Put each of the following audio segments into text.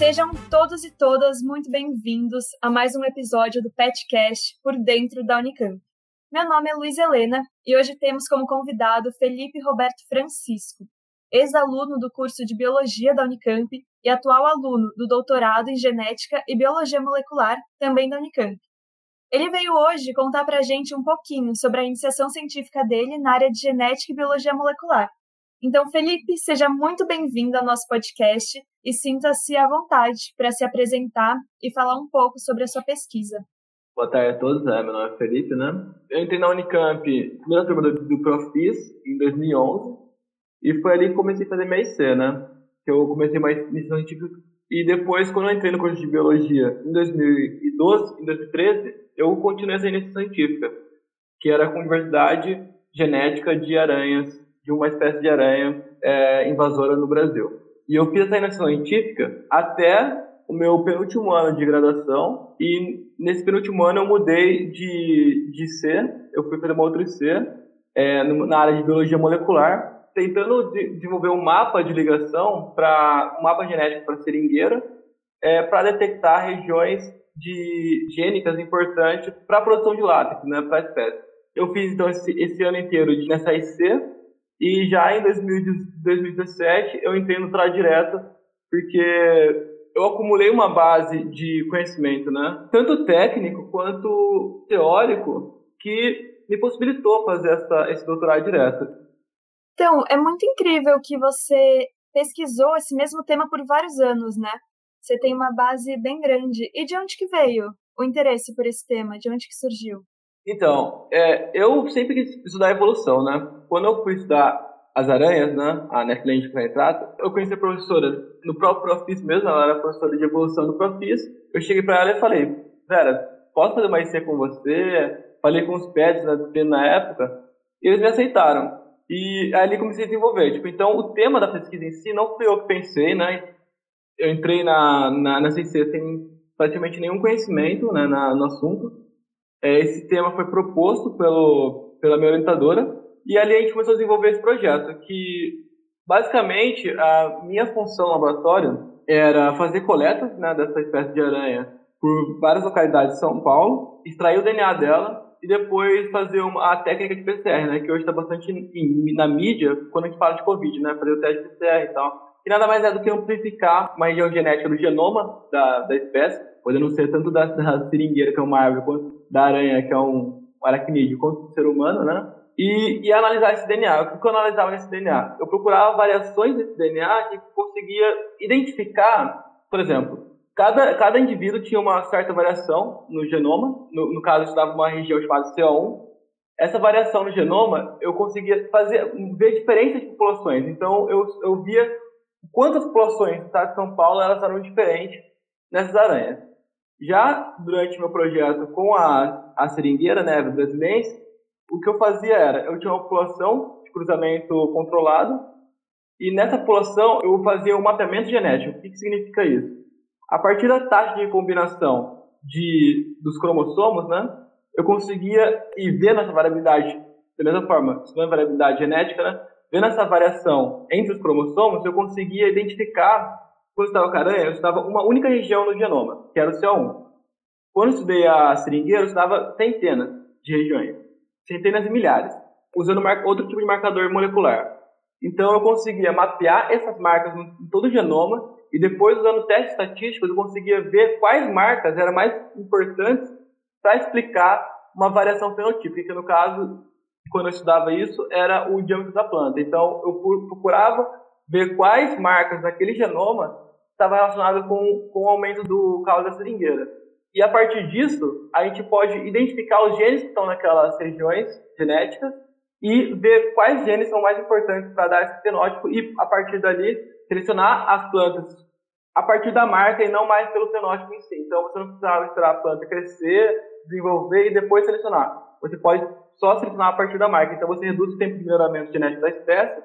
Sejam todos e todas muito bem-vindos a mais um episódio do PetCast por dentro da Unicamp. Meu nome é Luiz Helena e hoje temos como convidado Felipe Roberto Francisco, ex-aluno do curso de Biologia da Unicamp e atual aluno do doutorado em Genética e Biologia Molecular, também da Unicamp. Ele veio hoje contar para a gente um pouquinho sobre a iniciação científica dele na área de Genética e Biologia Molecular então, Felipe, seja muito bem-vindo ao nosso podcast e sinta-se à vontade para se apresentar e falar um pouco sobre a sua pesquisa. Boa tarde a todos, né? meu nome é Felipe, né? Eu entrei na Unicamp, primeira turma do, do Profis, em 2011, e foi ali que comecei a fazer minha IC, né? Que eu comecei mais iniciação científica, e depois, quando eu entrei no curso de Biologia em 2012, em 2013, eu continuei essa iniciação científica, que era com diversidade genética de aranhas de uma espécie de aranha é, invasora no Brasil. E eu fiz essa iniciação científica até o meu penúltimo ano de graduação e nesse penúltimo ano eu mudei de, de C, eu fui fazer uma outra C é, na área de biologia molecular, tentando de, desenvolver um mapa de ligação para um mapa genético para seringueira é, para detectar regiões de gênicas importantes para a produção de látex, né, para a espécie. Eu fiz então esse, esse ano inteiro nessa IC e já em 2017 eu entrei no Tra Direto, porque eu acumulei uma base de conhecimento, né? Tanto técnico quanto teórico, que me possibilitou fazer essa, esse doutorado direto. Então, é muito incrível que você pesquisou esse mesmo tema por vários anos, né? Você tem uma base bem grande. E de onde que veio o interesse por esse tema? De onde que surgiu? Então, é, eu sempre quis estudar evolução, né? Quando eu fui estudar as aranhas, né? A Netland que retrata, eu conheci a professora no próprio Profis mesmo, ela era professora de evolução do Profis. Eu cheguei para ela e falei, Vera, posso fazer uma IC com você? Falei com os pets né, na época, e eles me aceitaram. E ali comecei a desenvolver. Tipo, então, o tema da pesquisa em si não fui eu que pensei, né? Eu entrei na, na, na CC sem praticamente nenhum conhecimento né, na, no assunto. É, esse tema foi proposto pelo, pela minha orientadora e ali a gente começou a desenvolver esse projeto, que basicamente a minha função no laboratório era fazer coleta né, dessa espécie de aranha por várias localidades de São Paulo, extrair o DNA dela e depois fazer uma, a técnica de PCR, né, que hoje está bastante na mídia quando a gente fala de Covid, né, fazer o teste de PCR e tal. Que nada mais é do que amplificar uma região genética do genoma da, da espécie, podendo ser tanto da, da seringueira, que é uma árvore, quanto da aranha, que é um, aracnídeo, quanto do ser humano, né? E, e, analisar esse DNA. O que eu analisava nesse DNA? Eu procurava variações desse DNA que conseguia identificar, por exemplo, cada, cada indivíduo tinha uma certa variação no genoma, no, no caso, eu estudava uma região chamada CO1. Essa variação no genoma, eu conseguia fazer, ver diferenças de populações. Então, eu, eu via quantas populações do estado de São Paulo elas eram diferentes nessas aranhas. Já durante meu projeto com a, a seringueira, né, brasileira, o que eu fazia era, eu tinha uma população de cruzamento controlado, e nessa população eu fazia um mapeamento genético. O que, que significa isso? A partir da taxa de combinação de, dos cromossomos, né, eu conseguia ir vendo essa variabilidade, da mesma forma, estudando a variabilidade genética, né, vendo essa variação entre os cromossomos, eu conseguia identificar, quando eu estava com a aranha, eu estava uma única região no genoma, que era o CO1. Quando eu estudei a seringueira, eu estava centenas de regiões centenas de milhares, usando outro tipo de marcador molecular. Então eu conseguia mapear essas marcas em todo o genoma e depois usando testes estatísticos eu conseguia ver quais marcas eram mais importantes para explicar uma variação fenotípica, que no caso, quando eu estudava isso, era o diâmetro da planta. Então eu procurava ver quais marcas daquele genoma estavam relacionadas com, com o aumento do caule da seringueira. E a partir disso, a gente pode identificar os genes que estão naquelas regiões genéticas e ver quais genes são mais importantes para dar esse fenótipo e, a partir dali, selecionar as plantas a partir da marca e não mais pelo fenótipo em si. Então, você não precisa esperar a planta crescer, desenvolver e depois selecionar. Você pode só selecionar a partir da marca. Então, você reduz o tempo de melhoramento genético da espécie,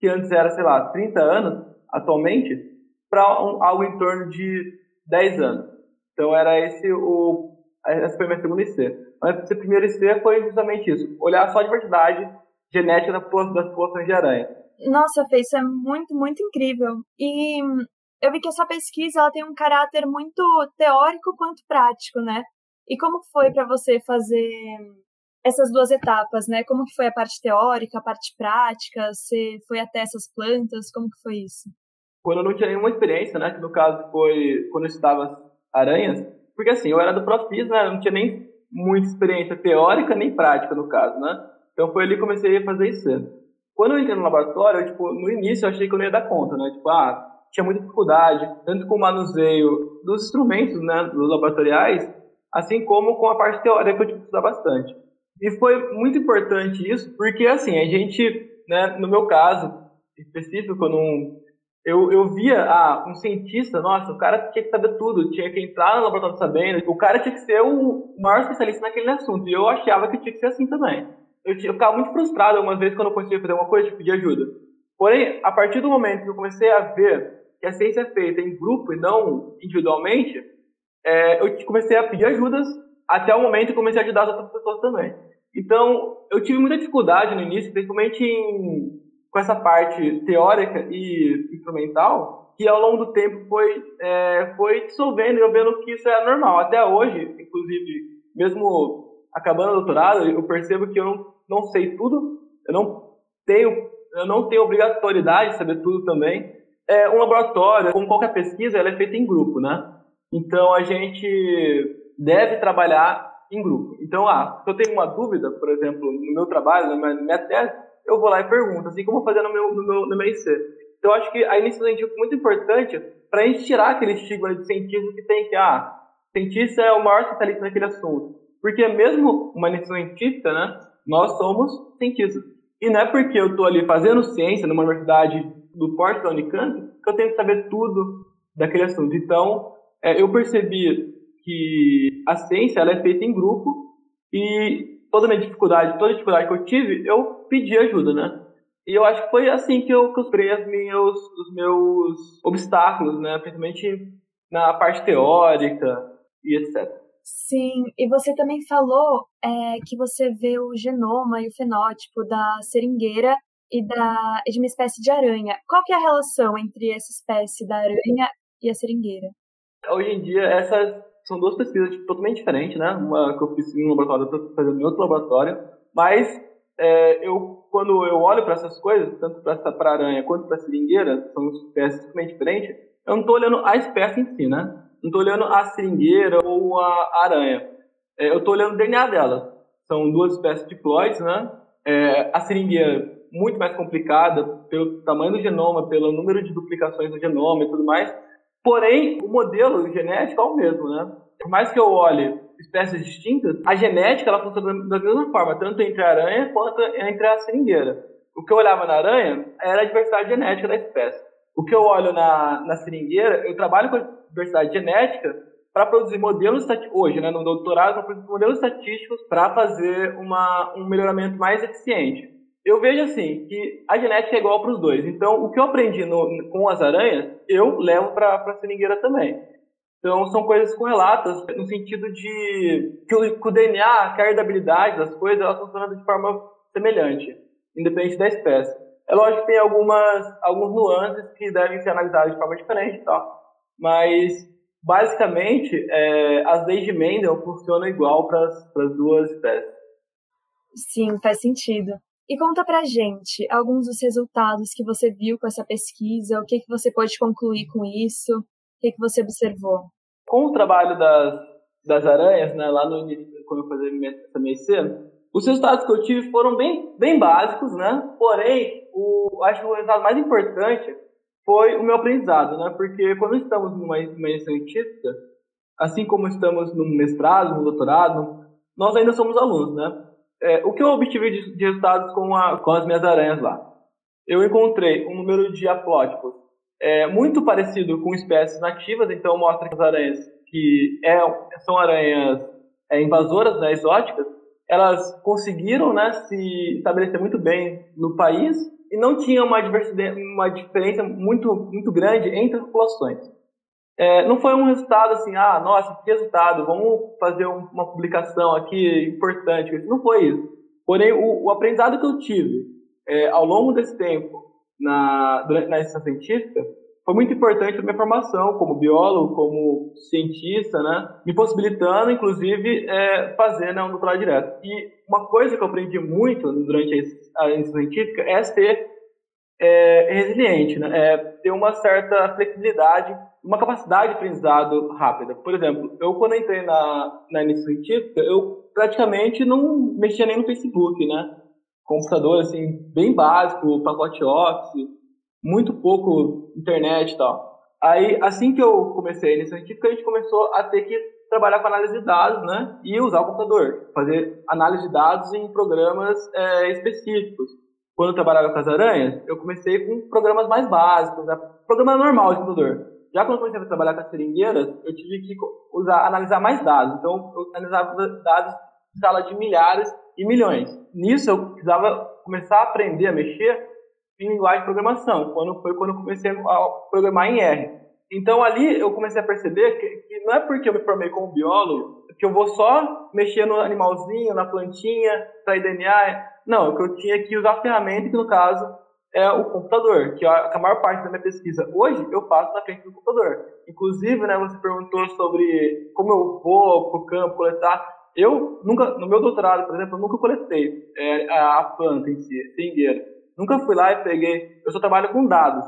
que antes era, sei lá, 30 anos, atualmente, para um, algo em torno de 10 anos. Então era esse o essa foi a minha segunda IC. Mas esse primeiro IC foi justamente isso, olhar só a diversidade genética das populações de aranha. Nossa, Fê, isso é muito, muito incrível. E eu vi que a sua pesquisa ela tem um caráter muito teórico quanto prático, né? E como foi para você fazer essas duas etapas, né? Como que foi a parte teórica, a parte prática? Você foi até essas plantas? Como que foi isso? Quando eu não tinha nenhuma experiência, né? Que no caso foi quando eu estava aranhas, porque assim, eu era do Profis, né? Eu não tinha nem muita experiência teórica nem prática no caso, né? Então foi ali que comecei a fazer isso. Quando eu entrei no laboratório, eu, tipo, no início eu achei que eu não ia dar conta, né? Tipo, ah, tinha muita dificuldade, tanto com o manuseio dos instrumentos, né, dos laboratoriais, assim como com a parte teórica que eu tive que estudar bastante. E foi muito importante isso, porque assim, a gente, né, no meu caso específico, num, eu, eu via ah, um cientista, nossa, o cara tinha que saber tudo, tinha que entrar no laboratório sabendo, o cara tinha que ser o maior especialista naquele assunto, e eu achava que tinha que ser assim também. Eu, eu ficava muito frustrado algumas vezes quando eu conseguia fazer uma coisa, tipo, pedir ajuda. Porém, a partir do momento que eu comecei a ver que a ciência é feita em grupo e não individualmente, é, eu comecei a pedir ajudas até o momento que comecei a ajudar as outras pessoas também. Então, eu tive muita dificuldade no início, principalmente em, com essa parte teórica e instrumental, que ao longo do tempo foi, é, foi dissolvendo e eu vendo que isso é normal. Até hoje, inclusive, mesmo acabando o doutorado, eu percebo que eu não, não sei tudo, eu não tenho, eu não tenho obrigatoriedade de saber tudo também. É, um laboratório, como qualquer pesquisa, ela é feita em grupo, né? Então, a gente deve trabalhar em grupo. Então, ah, se eu tenho uma dúvida, por exemplo, no meu trabalho, na minha tese, eu vou lá e pergunto, assim como eu fazer no meu, no meu, no meu IC. Então, acho que a iniciativa científica é muito importante para a gente tirar aquele estigma de cientista que tem que, ah, cientista é o maior especialista naquele assunto. Porque mesmo uma iniciativa científica, né, nós somos cientistas. E não é porque eu estou ali fazendo ciência numa universidade do porte da Unicamp que eu tenho que saber tudo daquele assunto. Então, é, eu percebi que a ciência ela é feita em grupo e toda a minha dificuldade, toda a dificuldade que eu tive, eu pedi ajuda, né? E eu acho que foi assim que eu construí os meus, os meus obstáculos, né? Principalmente na parte teórica e etc. Sim, e você também falou é, que você vê o genoma e o fenótipo da seringueira e da, de uma espécie de aranha. Qual que é a relação entre essa espécie da aranha e a seringueira? Hoje em dia, essas são duas pesquisas totalmente diferentes, né? Uma que eu fiz em um laboratório, outra fazendo em outro laboratório. Mas é, eu, quando eu olho para essas coisas, tanto para pra aranha quanto para a seringueira, são espécies totalmente diferentes, eu não estou olhando a espécie em si, né? Não estou olhando a seringueira ou a aranha. É, eu estou olhando o DNA dela. São duas espécies diploides, né? É, a seringueira muito mais complicada pelo tamanho do genoma, pelo número de duplicações do genoma e tudo mais. Porém, o modelo genético é o mesmo, né? Por mais que eu olhe espécies distintas, a genética ela funciona da mesma forma, tanto entre a aranha quanto entre a seringueira. O que eu olhava na aranha era a diversidade genética da espécie. O que eu olho na, na seringueira, eu trabalho com a diversidade genética para produzir modelos hoje, né, no doutorado, para produzir modelos estatísticos para fazer uma, um melhoramento mais eficiente eu vejo assim que a genética é igual para os dois. Então, o que eu aprendi no, com as aranhas, eu levo para a seringueira também. Então, são coisas correlatas no sentido de que o, que o DNA, que a herdabilidade das coisas, elas funcionam de forma semelhante, independente da espécie. É lógico que tem algumas alguns nuances que devem ser analisados de forma diferente, tá? Mas basicamente é, as leis de Mendel funcionam igual para as duas espécies. Sim, faz sentido. E conta pra gente alguns dos resultados que você viu com essa pesquisa, o que, que você pode concluir com isso, o que, que você observou. Com o trabalho das, das aranhas, né, lá no início, quando eu fazia essa minha os resultados que eu tive foram bem, bem básicos, né? Porém, o, acho que o resultado mais importante foi o meu aprendizado, né? Porque quando estamos numa, numa científica, assim como estamos no mestrado, no doutorado, nós ainda somos alunos, né? É, o que eu obtive de, de resultados com, a, com, as minhas aranhas lá? Eu encontrei um número de haplótipos é, muito parecido com espécies nativas, então mostra que as aranhas que é, são aranhas é, invasoras, né, exóticas, elas conseguiram né, se estabelecer muito bem no país e não tinha uma, uma diferença muito, muito grande entre as populações. É, não foi um resultado assim, ah, nossa, que resultado, vamos fazer uma publicação aqui importante. Não foi isso. Porém, o, o aprendizado que eu tive é, ao longo desse tempo na, durante, na científica foi muito importante na minha formação como biólogo, como cientista, né? Me possibilitando, inclusive, é, fazer né, um doutorado direto. E uma coisa que eu aprendi muito durante a iniciação científica é ser é, resiliente, né? É ter uma certa flexibilidade, uma capacidade de aprendizado rápida. Por exemplo, eu quando entrei na, na iniciação científica, eu praticamente não mexia nem no Facebook, né? Computador, assim, bem básico, pacote Office, muito pouco internet e tal. Aí, assim que eu comecei a iniciação científica, a gente começou a ter que trabalhar com análise de dados, né? E usar o computador, fazer análise de dados em programas é, específicos. Quando eu trabalhava com as aranhas, eu comecei com programas mais básicos, né? programa normal de computador. Já quando eu comecei a trabalhar com as seringueiras, eu tive que usar, analisar mais dados. Então, eu analisava dados em escala de milhares e milhões. Nisso, eu precisava começar a aprender a mexer em linguagem de programação, quando foi quando eu comecei a programar em R. Então ali eu comecei a perceber que, não é porque eu me formei como biólogo que eu vou só mexer no animalzinho, na plantinha, sair DNA. Não, que eu tinha que usar a ferramenta, que no caso é o computador, que a, a maior parte da minha pesquisa hoje eu faço na frente do computador. Inclusive, né, você perguntou sobre como eu vou para o campo coletar. Eu nunca, no meu doutorado, por exemplo, eu nunca coletei é, a, a planta em si, seringueira. Nunca fui lá e peguei. Eu só trabalho com dados.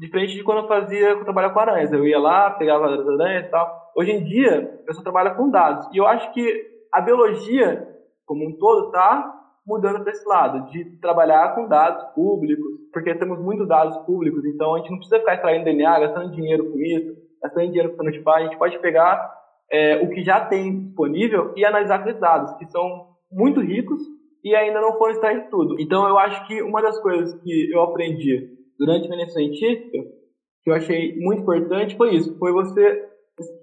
Diferente de quando eu fazia, quando eu trabalhava com aranhas. Eu ia lá, pegava as aranhas e tal. Hoje em dia, eu só trabalho com dados. E eu acho que a biologia, como um todo, está mudando para esse lado, de trabalhar com dados públicos, porque temos muitos dados públicos, então a gente não precisa ficar extraindo DNA, gastando dinheiro com isso, gastando dinheiro com fenotipar, a gente pode pegar é, o que já tem disponível e analisar aqueles dados, que são muito ricos e ainda não foram extraídos tudo. Então eu acho que uma das coisas que eu aprendi durante a minha científica, que eu achei muito importante, foi isso, foi você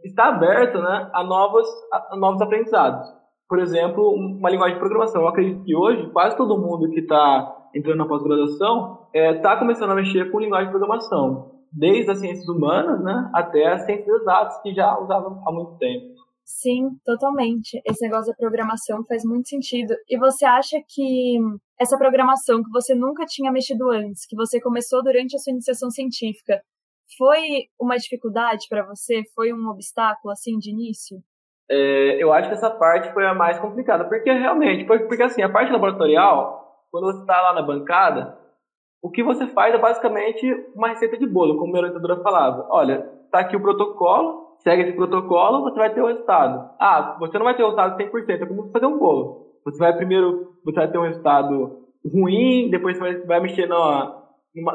estar aberto né, a, novos, a novos aprendizados. Por exemplo, uma linguagem de programação. Eu acredito que hoje quase todo mundo que está entrando na pós-graduação está é, tá começando a mexer com linguagem de programação, desde as ciências humanas né, até as ciências exatas, que já usavam há muito tempo. Sim, totalmente. Esse negócio da programação faz muito sentido. E você acha que essa programação que você nunca tinha mexido antes, que você começou durante a sua iniciação científica, foi uma dificuldade para você? Foi um obstáculo assim de início? É, eu acho que essa parte foi a mais complicada, porque realmente, porque assim, a parte laboratorial, quando você está lá na bancada, o que você faz é basicamente uma receita de bolo, como a minha orientadora falava. Olha, está aqui o protocolo, segue esse protocolo, você vai ter o resultado. Ah, você não vai ter o resultado 100%, é como fazer um bolo. Você vai primeiro, você vai ter um resultado ruim, depois você vai, vai mexer numa,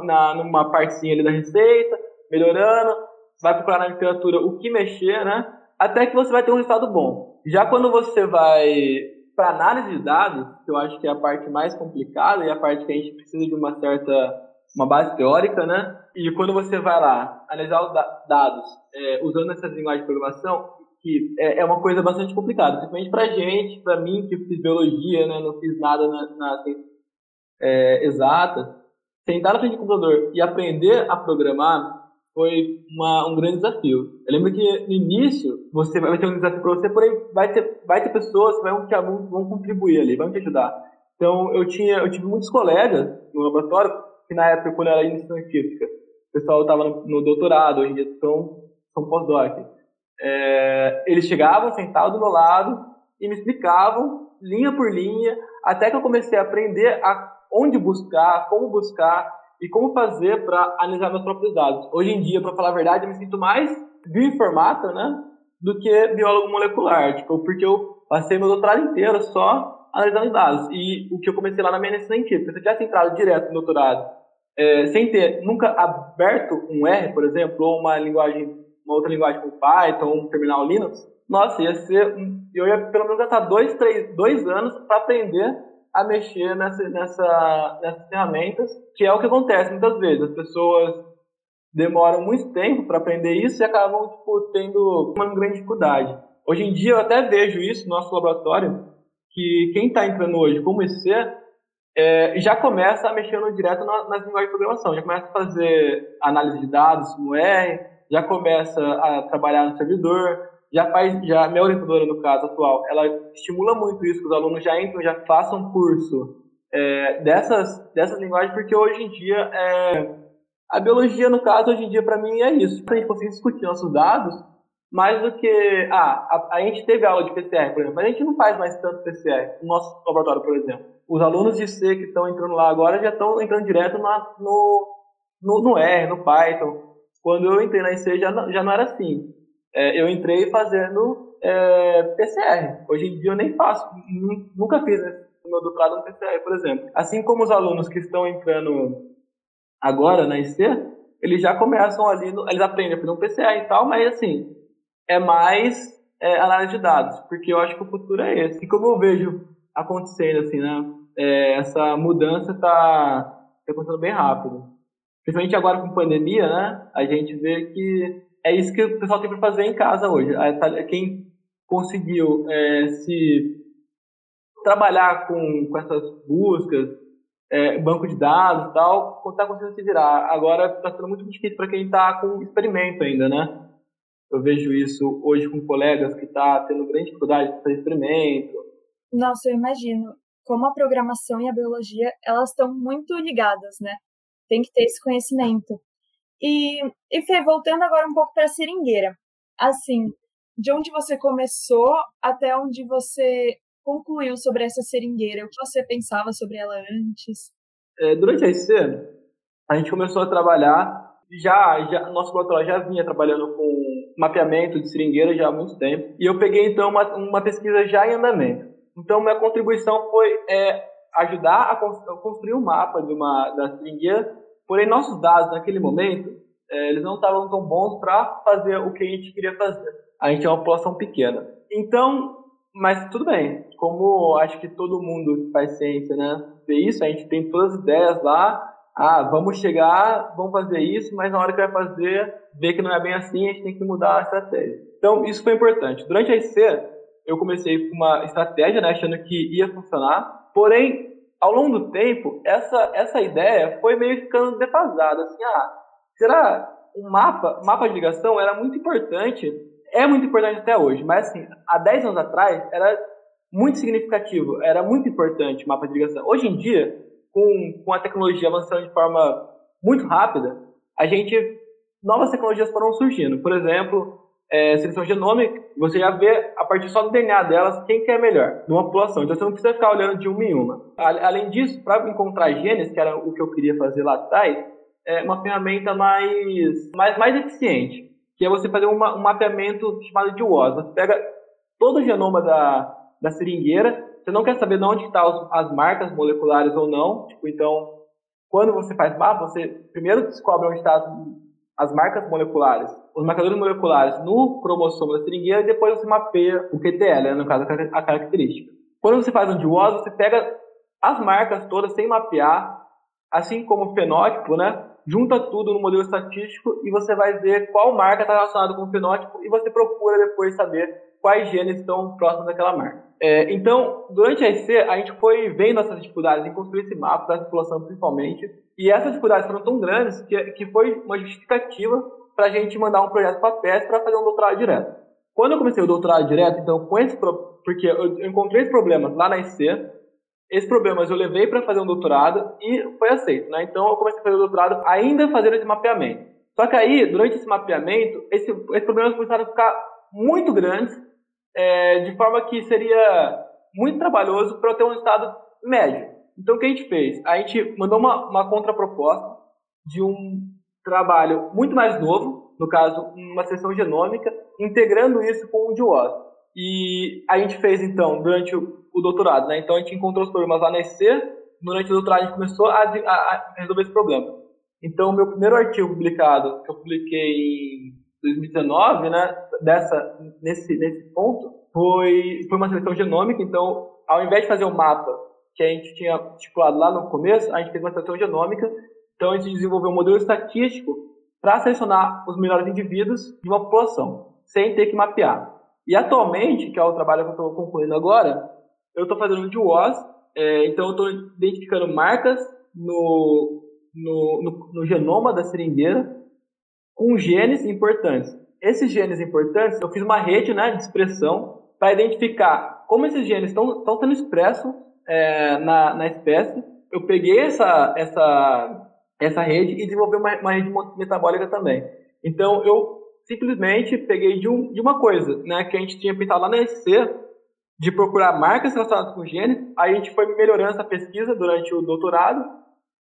na, numa partezinha ali da receita, melhorando, vai procurar na literatura o que mexer, né? Até que você vai ter um resultado bom. Já quando você vai para análise de dados, que eu acho que é a parte mais complicada e a parte que a gente precisa de uma certa uma base teórica, né? E quando você vai lá analisar os dados é, usando essas linguagens de programação, que é, é uma coisa bastante complicada, principalmente para gente, para mim que fiz biologia, né? Não fiz nada na, na é, exata. Sentar na frente do computador e aprender a programar foi uma, um grande desafio. Eu lembro que no início você vai ter um desafio para você, porém vai ter, vai ter pessoas que vão, que vão contribuir ali, vão te ajudar. Então eu tinha, eu tive muitos colegas no laboratório que na época, quando eu era iniciação científica, o pessoal estava no, doutorado, hoje em dia são, são pós-doc. É, eles chegavam, sentavam do meu lado e me explicavam, linha por linha, até que eu comecei a aprender a onde buscar, como buscar e como fazer para analisar meus próprios dados. Hoje em dia, para falar a verdade, eu me sinto mais bioinformata, né, do que biólogo molecular, tipo, porque eu passei meu doutorado inteiro só analisando dados. E o que eu comecei lá na minha científica, se eu tivesse entrado direto no doutorado, é, sem ter nunca aberto um R, por exemplo, ou uma linguagem, uma outra linguagem como Python, ou um terminal Linux, nossa, ia ser, eu ia pelo menos gastar dois, três, dois anos para aprender a mexer nessa, nessa, nessas ferramentas, que é o que acontece muitas vezes. As pessoas demoram muito tempo para aprender isso e acabam tipo, tendo uma grande dificuldade. Hoje em dia eu até vejo isso no nosso laboratório, que quem está entrando hoje como IC é, já começa no direto na, nas linguagens de programação, já começa a fazer análise de dados no R, já começa a trabalhar no servidor, já faz, já minha orientadora no caso atual, ela estimula muito isso que os alunos já entram, já façam curso é, dessas dessas linguagens, porque hoje em dia é, A biologia, no caso, hoje em dia, para mim, é isso. A gente conseguir discutir nossos dados, mais do que. Ah, a, a, gente teve aula de PCR, por exemplo, mas a gente não faz mais tanto PCR no nosso laboratório, por exemplo. Os alunos de C que estão entrando lá agora já estão entrando direto na, no, no, no R, no Python. Quando eu entrei na IC já, já não era assim. É, eu entrei fazendo é, PCR. Hoje em dia eu nem faço, nunca fiz né, meu doutorado no PCR, por exemplo. Assim como os alunos que estão entrando agora na IC, eles já começam ali, eles aprendem a fazer um PCR e tal, mas assim, é mais é, análise de dados, porque eu acho que o futuro é esse. E como eu vejo acontecendo, assim, né, é, essa mudança está tá acontecendo bem rápido. Principalmente agora com pandemia, né, a gente vê que é isso que o pessoal tem para fazer em casa hoje. Tá, quem conseguiu é, se trabalhar com, com essas buscas, é, banco de dados e tal, está conseguindo se virar. Agora está sendo muito difícil para quem está com experimento ainda, né? Eu vejo isso hoje com colegas que está tendo grande dificuldade de fazer experimento. Nossa, eu imagino. Como a programação e a biologia, elas estão muito ligadas, né? Tem que ter esse conhecimento. E, e Fê, voltando agora um pouco para a seringueira. Assim, de onde você começou até onde você concluiu sobre essa seringueira? O que você pensava sobre ela antes? É, durante a IC, a gente começou a trabalhar, já, já nosso laboratório já vinha trabalhando com mapeamento de seringueira já há muito tempo, e eu peguei então uma, uma pesquisa já em andamento. Então, minha contribuição foi é, ajudar a construir um mapa de uma, da seringueira, porém, nossos dados naquele momento, é, eles não estavam tão bons para fazer o que a gente queria fazer. A gente é uma população pequena. Então, mas tudo bem. Como acho que todo mundo faz ciência, né? Vê isso, a gente tem todas as ideias lá. Ah, vamos chegar, vamos fazer isso, mas na hora que vai fazer, vê que não é bem assim, a gente tem que mudar a estratégia. Então, isso foi importante. Durante a IC, eu comecei com uma estratégia, né, achando que ia funcionar. Porém, ao longo do tempo, essa, essa ideia foi meio ficando defasada. Assim, ah, será um mapa, mapa de ligação era muito importante é muito importante até hoje, mas assim, há 10 anos atrás era muito significativo, era muito importante o mapa de ligação. Hoje em dia, com, com a tecnologia avançando de forma muito rápida, a gente novas tecnologias foram surgindo. Por exemplo, é, seleção genômica, você já vê a partir só do DNA delas quem que é melhor numa população. Então você não precisa ficar olhando de uma em uma. Além disso, para encontrar genes, que era o que eu queria fazer lá atrás, é uma ferramenta mais, mais, mais eficiente que é você fazer uma, um mapeamento chamado de WOS. Você pega todo o genoma da, da seringueira, você não quer saber de onde estão tá as marcas moleculares ou não, tipo, então, quando você faz mapa, você primeiro descobre onde estão tá as marcas moleculares, os marcadores moleculares no cromossomo da seringueira e depois você mapeia o QTL, né, no caso a característica. Quando você faz um DWOS, você pega as marcas todas sem mapear, assim como o fenótipo, né? junta tudo no modelo estatístico e você vai ver qual marca está relacionada com o fenótipo e você procura depois saber quais genes estão próximos daquela marca. É, então, durante a IC, a gente foi vendo essas dificuldades em construir esse mapa da população principalmente, e essas dificuldades foram tão grandes que, que foi uma justificativa para a gente mandar um projeto para a PES para fazer um doutorado direto. Quando eu comecei o doutorado direto, então, com esse porque eu encontrei esse problema lá na IC, esses problemas eu levei para fazer um doutorado e foi aceito, né? Então eu comecei a fazer o doutorado ainda fazendo esse mapeamento. Só que aí, durante esse mapeamento, esse, esses problemas começaram a ficar muito grandes, é, de forma que seria muito trabalhoso para ter um resultado médio. Então o que a gente fez? A gente mandou uma, uma contraproposta de um trabalho muito mais novo, no caso, uma sessão genômica, integrando isso com o DWOS. E a gente fez, então, durante o o doutorado, né? Então a gente encontrou os problemas lá na EC, durante o doutorado a gente começou a, a, resolver esse problema. Então o meu primeiro artigo publicado, que eu publiquei em 2019, né, dessa, nesse, nesse ponto, foi, foi uma seleção genômica, então ao invés de fazer um mapa que a gente tinha estipulado lá no começo, a gente fez uma seleção genômica, então a gente desenvolveu um modelo estatístico para selecionar os melhores indivíduos de uma população, sem ter que mapear. E atualmente, que é o trabalho que eu estou concluindo agora, eu estou fazendo de WOS, é, então eu estou identificando marcas no, no, no, no, genoma da seringueira com genes importantes. Esses genes importantes, eu fiz uma rede né, de expressão para identificar como esses genes estão sendo expressos é, na, na espécie. Eu peguei essa, essa essa rede e desenvolver uma, uma rede metabólica também. Então, eu simplesmente peguei de, um, de uma coisa, né, que a gente tinha pensado lá na SC, de procurar marcas relacionadas com genes, aí a gente foi melhorando essa pesquisa durante o doutorado,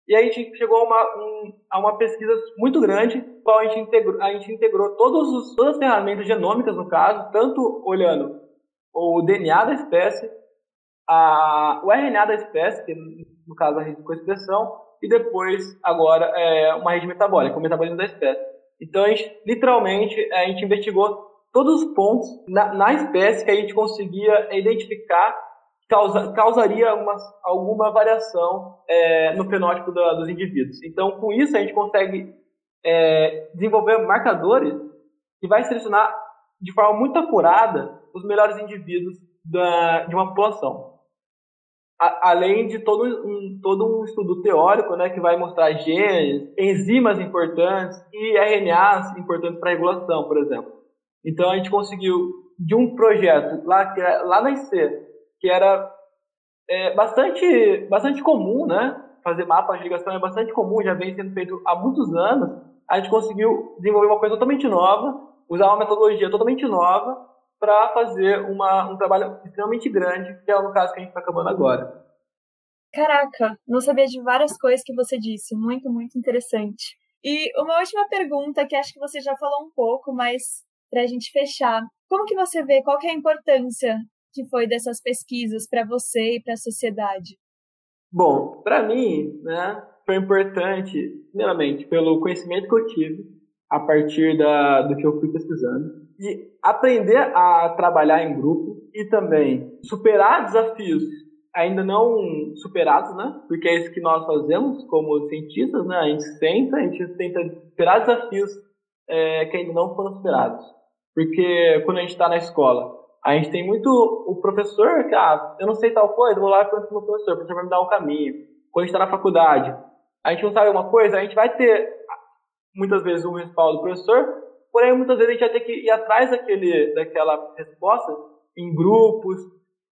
e aí a gente chegou a uma, um, a uma pesquisa muito grande, qual a gente integrou, a gente integrou todos os, todas as ferramentas genômicas, no caso, tanto olhando o DNA da espécie, a, o RNA da espécie, que no caso a rede de co-expressão, e depois, agora, é, uma rede metabólica, o metabolismo da espécie. Então, a gente, literalmente, a gente investigou todos os pontos na, na espécie que a gente conseguia identificar causa, causaria uma, alguma variação é, no fenótipo da, dos indivíduos. Então, com isso, a gente consegue é, desenvolver marcadores que vai selecionar de forma muito acurada os melhores indivíduos da, de uma população além de todo um, todo um estudo teórico, né, que vai mostrar genes, enzimas importantes e RNAs importantes para a regulação, por exemplo. Então a gente conseguiu de um projeto lá que é, lá na IC, que era é, bastante bastante comum, né, fazer mapas de ligação é bastante comum, já vem sendo feito há muitos anos. A gente conseguiu desenvolver uma coisa totalmente nova, usar uma metodologia totalmente nova para fazer uma, um trabalho extremamente grande, que é o caso que a gente está acabando agora. Caraca, não sabia de várias coisas que você disse, muito, muito interessante. E uma última pergunta que acho que você já falou um pouco, mas para a gente fechar, como que você vê qual que é a importância que foi dessas pesquisas para você e para a sociedade? Bom, para mim, né, foi importante, primeiramente, pelo conhecimento que eu tive, a partir da, do que eu fui pesquisando. E aprender a trabalhar em grupo e também superar desafios ainda não superados, né? Porque é isso que nós fazemos como cientistas, né? A gente tenta, a gente tenta superar desafios é, que ainda não foram superados. Porque quando a gente está na escola, a gente tem muito o professor que, ah, eu não sei tal coisa, vou lá e pergunto pro professor, o professor vai me dar um caminho. Quando a gente está na faculdade, a gente não sabe uma coisa, a gente vai ter muitas vezes o respaldo do professor, porém muitas vezes a gente vai ter que ir atrás daquele, daquela resposta em grupos.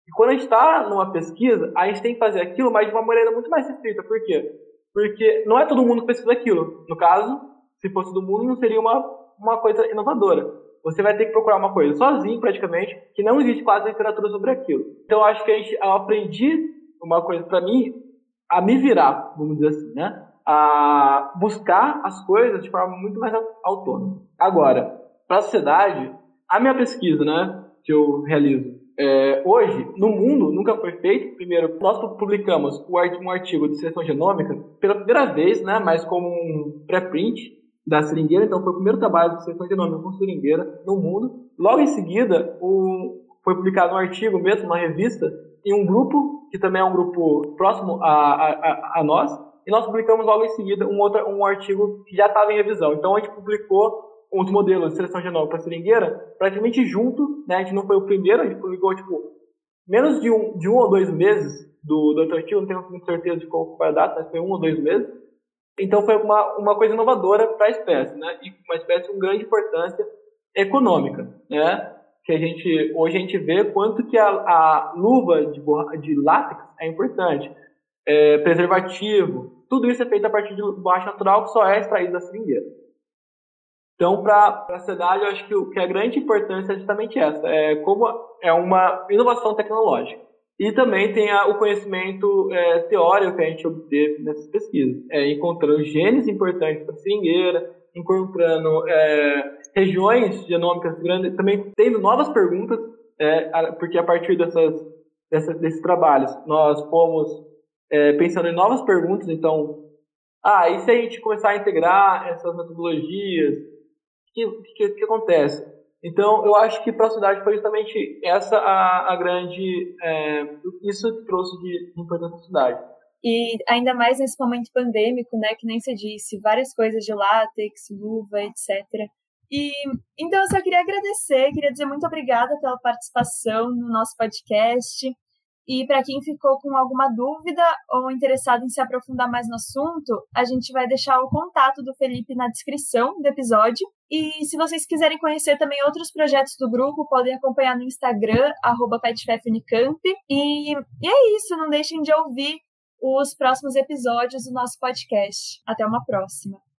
E quando a gente está numa pesquisa, a gente tem que fazer aquilo, mas de uma maneira muito mais restrita. Por quê? Porque não é todo mundo que precisa daquilo. No caso, se fosse todo mundo, não seria uma, uma coisa inovadora. Você vai ter que procurar uma coisa sozinho, praticamente, que não existe quase literatura sobre aquilo. Então, acho que a gente, eu aprendi uma coisa para mim, a me virar, vamos dizer assim, né? A buscar as coisas de forma muito mais autônoma. Agora, para a sociedade, a minha pesquisa, né, que eu realizo é, hoje, no mundo, nunca foi feito. Primeiro, nós publicamos um artigo de seleção genômica pela primeira vez, né, mas como um pré-print da seringueira. Então, foi o primeiro trabalho de seleção genômica com seringueira no mundo. Logo em seguida, um, foi publicado um artigo mesmo, uma revista, em um grupo, que também é um grupo próximo a, a, a nós, e nós publicamos logo em seguida um, outro, um artigo que já estava em revisão. Então a gente publicou os modelos de seleção genômica para seringueira praticamente junto, né? A gente não foi o primeiro, a gente publicou tipo menos de um, de um ou dois meses do, do outro artigo, não tenho certeza de qual foi a data, mas foi um ou dois meses. Então foi uma, uma coisa inovadora para a espécie, né? E uma espécie com grande importância econômica, né? Que a gente hoje a gente vê quanto que a, a luva de, de látex é importante é, preservativo, tudo isso é feito a partir de borracha natural que só é extraído da seringueira. Então, para a sociedade, eu acho que, que a grande importância é justamente essa, é como é uma inovação tecnológica. E também tem a, o conhecimento é, teórico que a gente obteve nessas pesquisas, é, encontrando genes importantes para a seringueira, encontrando é, regiões genômicas grandes, também tendo novas perguntas, é, porque a partir dessas, dessas, desses trabalhos nós fomos é, pensando em novas perguntas, então, ah, e se a gente começar a integrar essas metodologias, o que, que, que, acontece? Então, eu acho que para a sociedade foi justamente essa a, a grande, é, isso que trouxe de importância a sociedade. E ainda mais nesse momento pandêmico, né, que nem você disse, várias coisas de látex, luva, etc. E então eu só queria agradecer, queria dizer muito obrigada pela participação no nosso podcast. E para quem ficou com alguma dúvida ou interessado em se aprofundar mais no assunto, a gente vai deixar o contato do Felipe na descrição do episódio. E se vocês quiserem conhecer também outros projetos do grupo, podem acompanhar no Instagram, petfefunicamp. E, e é isso, não deixem de ouvir os próximos episódios do nosso podcast. Até uma próxima.